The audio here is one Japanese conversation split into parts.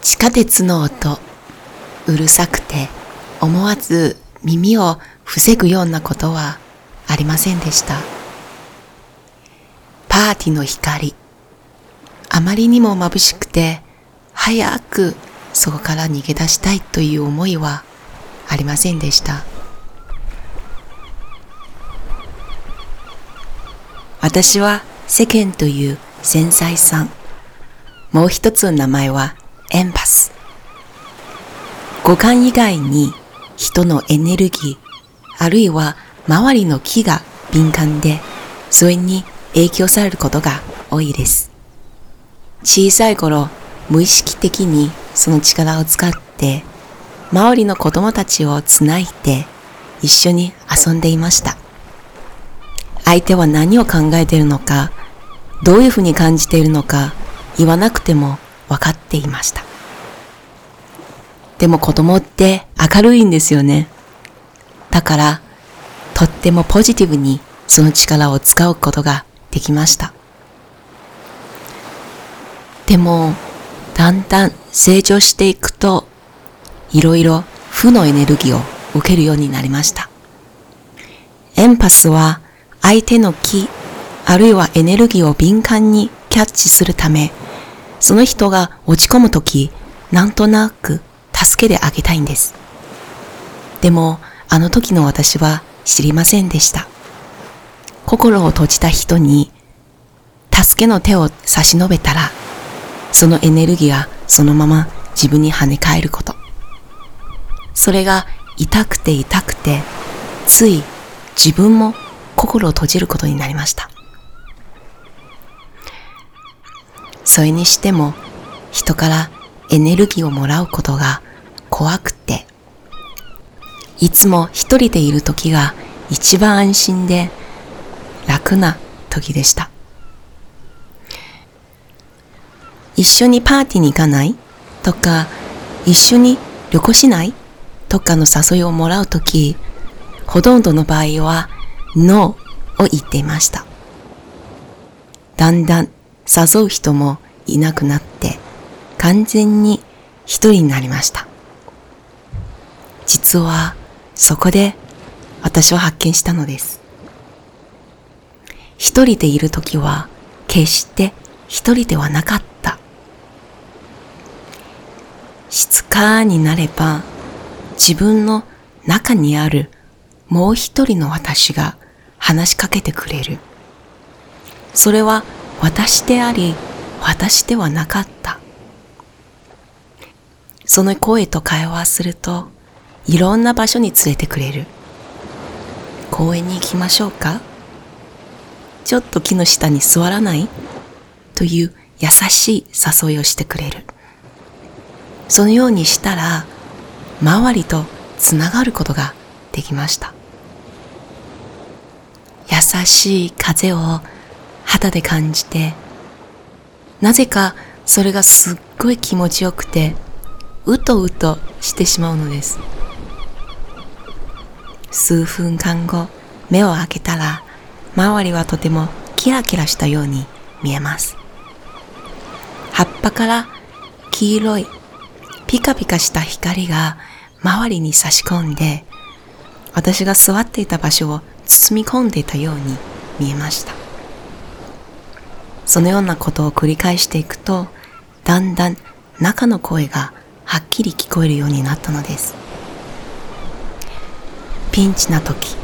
地下鉄の音、うるさくて思わず耳を防ぐようなことはありませんでした。パーティーの光、あまりにも眩しくて早くそこから逃げ出したいという思いはありませんでした。私は世間という繊細さん。もう一つの名前はエンパス。五感以外に人のエネルギー、あるいは周りの木が敏感で、それに影響されることが多いです。小さい頃、無意識的にその力を使って、周りの子供たちをつないで一緒に遊んでいました。相手は何を考えているのか、どういうふうに感じているのか言わなくても分かっていました。でも子供って明るいんですよね。だから、とってもポジティブにその力を使うことができました。でも、だんだん成長していくと、いろいろ負のエネルギーを受けるようになりました。エンパスは相手の気、あるいはエネルギーを敏感にキャッチするため、その人が落ち込むとき、なんとなく助けてあげたいんです。でも、あの時の私は知りませんでした。心を閉じた人に、助けの手を差し伸べたら、そのエネルギーがそのまま自分に跳ね返ること。それが痛くて痛くて、つい自分も心を閉じることになりました。それにしても、人からエネルギーをもらうことが怖くて、いつも一人でいる時が一番安心で楽な時でした。一緒にパーティーに行かない？とか、一緒に旅行しない？とかの誘いをもらうとき、ほとんどの場合は、ノーを言っていました。だんだん誘う人もいなくなって、完全に一人になりました。実はそこで私は発見したのです。一人でいるときは決して一人ではなかった。静かになれば自分の中にあるもう一人の私が話しかけてくれる。それは私であり私ではなかった。その声と会話するといろんな場所に連れてくれる。公園に行きましょうかちょっと木の下に座らない？という優しい誘いをしてくれる。そのようにしたら、周りとつながることができました。優しい風を肌で感じて、なぜかそれがすっごい気持ちよくて、うとうとしてしまうのです。数分間後、目を開けたら、周りはとてもキラキラしたように見えます。葉っぱから黄色いピカピカした光が周りに差し込んで、私が座っていた場所を包み込んでいたように見えました。そのようなことを繰り返していくと、だんだん中の声がはっきり聞こえるようになったのです。ピンチな時、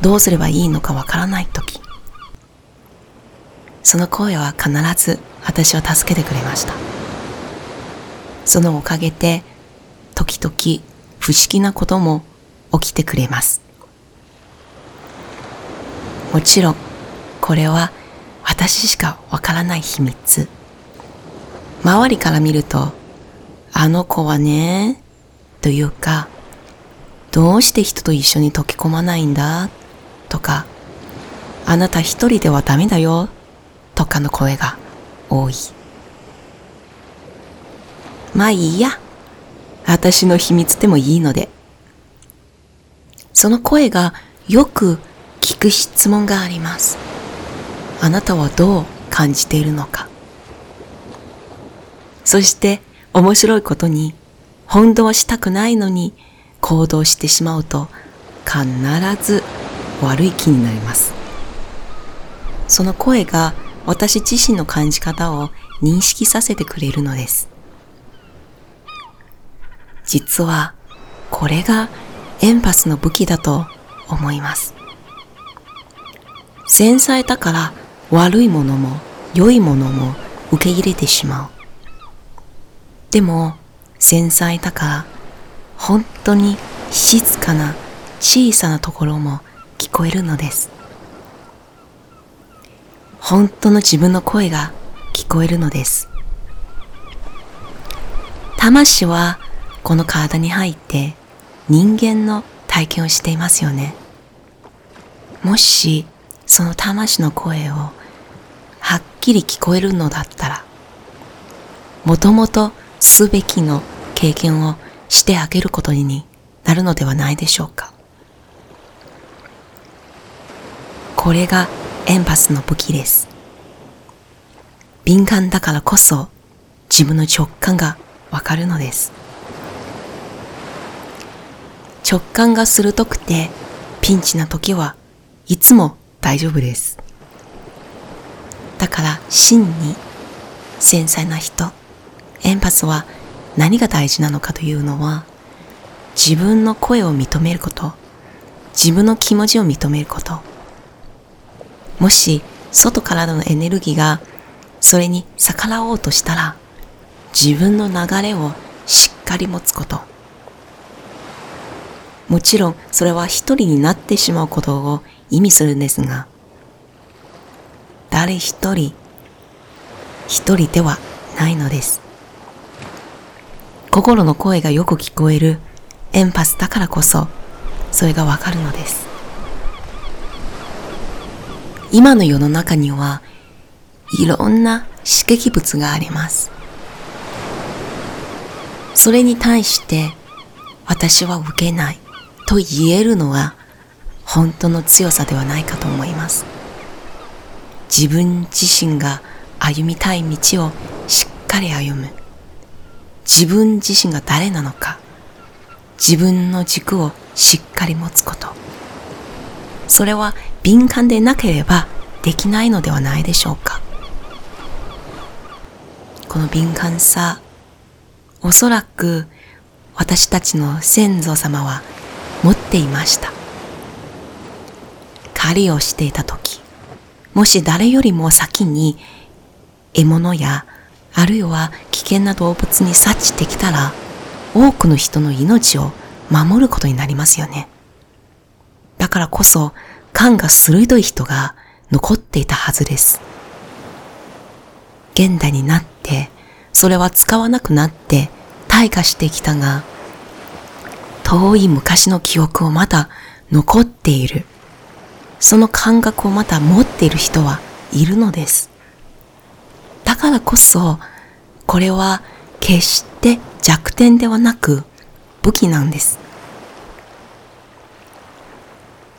どうすればいいのかわからない時、その声は必ず私を助けてくれました。そのおかげで、時々不思議なことも起きてくれます。もちろん、これは私しかわからない秘密。周りから見ると、あの子はね、というか、どうして人と一緒に溶け込まないんだ？とか、あなた一人ではダメだよ？とかの声が多い。まあいいや。私の秘密でもいいので。その声がよく聞く質問があります。あなたはどう感じているのか。そして面白いことに、本当はしたくないのに行動してしまうと必ず悪い気になります。その声が私自身の感じ方を認識させてくれるのです。実はこれがエンパスの武器だと思います。繊細だから悪いものも良いものも受け入れてしまう。でも繊細だから本当に静かな小さなところも聞こえるのです。本当の自分の声が聞こえるのです。魂はこの体に入って人間の体験をしていますよね。もしその魂の声をきり聞こえるのだったら、もともとすべきの経験をしてあげることになるのではないでしょうか。これがエンパスの武器です。敏感だからこそ自分の直感がわかるのです。直感が鋭くてピンチな時はいつも大丈夫です。から真に繊細な人、エンパスは何が大事なのかというのは自分の声を認めること、自分の気持ちを認めること。もし外からのエネルギーがそれに逆らおうとしたら自分の流れをしっかり持つこと。もちろんそれは一人になってしまうことを意味するんですが、誰一人、一人ではないのです。心の声がよく聞こえるエンパスだからこそ、それがわかるのです。今の世の中には、いろんな刺激物があります。それに対して、私は受けないと言えるのは、本当の強さではないかと思います。自分自身が歩みたい道をしっかり歩む。自分自身が誰なのか、自分の軸をしっかり持つこと。それは敏感でなければできないのではないでしょうか。この敏感さ、おそらく私たちの先祖様は持っていました。狩りをしていた時、もし誰よりも先に獲物やあるいは危険な動物に察知できたら多くの人の命を守ることになりますよね。だからこそ、感が鋭い人が残っていたはずです。現代になって、それは使わなくなって退化してきたが、遠い昔の記憶をまだ残っている。その感覚をまだ持っている人はいるのです。だからこそ、これは決して弱点ではなく武器なんです。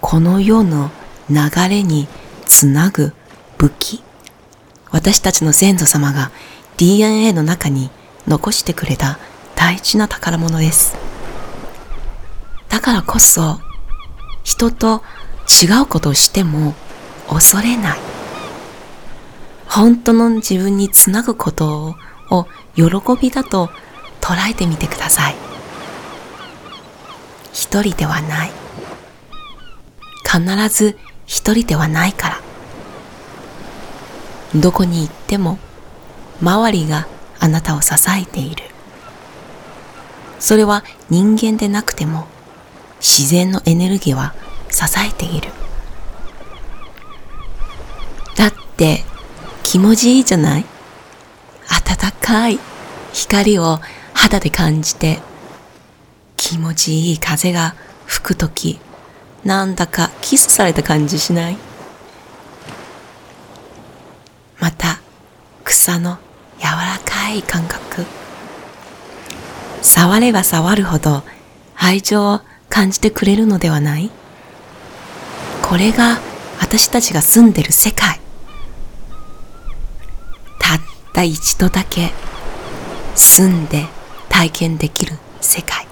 この世の流れにつなぐ武器。私たちの先祖様が DNA の中に残してくれた大事な宝物です。だからこそ、人と違うことをしても恐れない。本当の自分につなぐことを喜びだと捉えてみてください。一人ではない。必ず一人ではないから。どこに行っても周りがあなたを支えている。それは人間でなくても自然のエネルギーは支えている。だって気持ちいいじゃない？暖かい光を肌で感じて気持ちいい風が吹くときなんだかキスされた感じしない？また草の柔らかい感覚。触れば触るほど愛情を感じてくれるのではない？これが私たちが住んでる世界。たった一度だけ住んで体験できる世界。